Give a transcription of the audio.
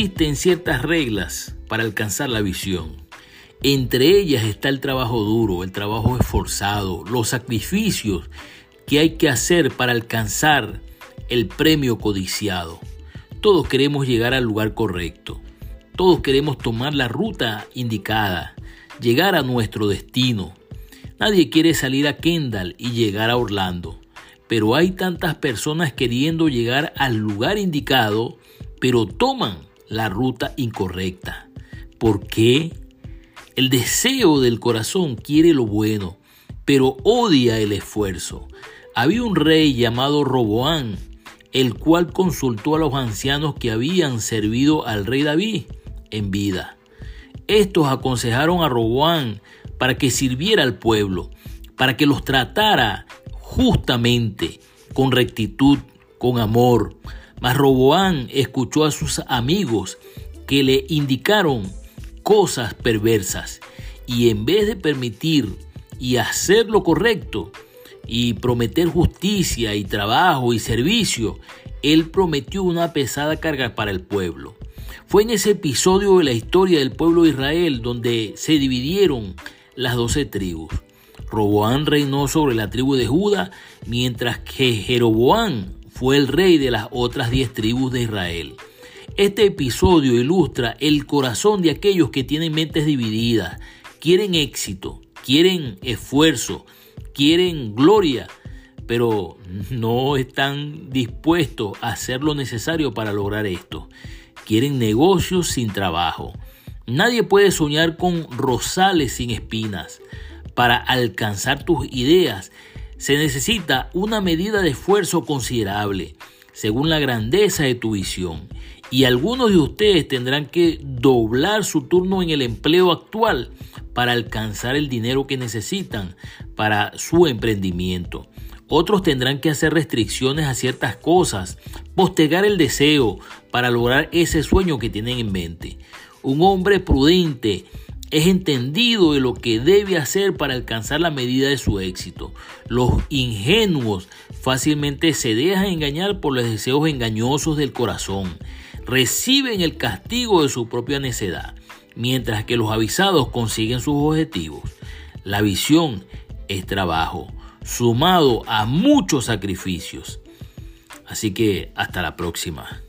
existen ciertas reglas para alcanzar la visión. Entre ellas está el trabajo duro, el trabajo esforzado, los sacrificios que hay que hacer para alcanzar el premio codiciado. Todos queremos llegar al lugar correcto. Todos queremos tomar la ruta indicada, llegar a nuestro destino. Nadie quiere salir a Kendall y llegar a Orlando. Pero hay tantas personas queriendo llegar al lugar indicado, pero toman la ruta incorrecta. ¿Por qué? El deseo del corazón quiere lo bueno, pero odia el esfuerzo. Había un rey llamado Roboán, el cual consultó a los ancianos que habían servido al rey David en vida. Estos aconsejaron a Roboán para que sirviera al pueblo, para que los tratara justamente, con rectitud, con amor. Mas Roboán escuchó a sus amigos que le indicaron cosas perversas y en vez de permitir y hacer lo correcto y prometer justicia y trabajo y servicio, él prometió una pesada carga para el pueblo. Fue en ese episodio de la historia del pueblo de Israel donde se dividieron las doce tribus. Roboán reinó sobre la tribu de Judá, mientras que Jeroboán fue el rey de las otras diez tribus de Israel. Este episodio ilustra el corazón de aquellos que tienen mentes divididas, quieren éxito, quieren esfuerzo, quieren gloria, pero no están dispuestos a hacer lo necesario para lograr esto. Quieren negocios sin trabajo. Nadie puede soñar con rosales sin espinas. Para alcanzar tus ideas se necesita una medida de esfuerzo considerable, según la grandeza de tu visión. Y algunos de ustedes tendrán que doblar su turno en el empleo actual para alcanzar el dinero que necesitan para su emprendimiento. Otros tendrán que hacer restricciones a ciertas cosas, postergar el deseo para lograr ese sueño que tienen en mente. Un hombre prudente es entendido de lo que debe hacer para alcanzar la medida de su éxito. Los ingenuos fácilmente se dejan engañar por los deseos engañosos del corazón. Reciben el castigo de su propia necedad, mientras que los avisados consiguen sus objetivos. La visión es trabajo, sumado a muchos sacrificios. Así que hasta la próxima.